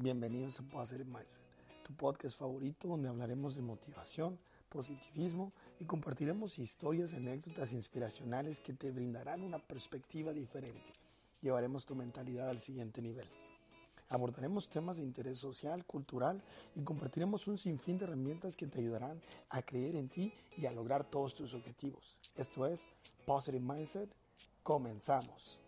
Bienvenidos a Positive Mindset, tu podcast favorito donde hablaremos de motivación, positivismo y compartiremos historias, anécdotas inspiracionales que te brindarán una perspectiva diferente. Llevaremos tu mentalidad al siguiente nivel. Abordaremos temas de interés social, cultural y compartiremos un sinfín de herramientas que te ayudarán a creer en ti y a lograr todos tus objetivos. Esto es Positive Mindset. Comenzamos.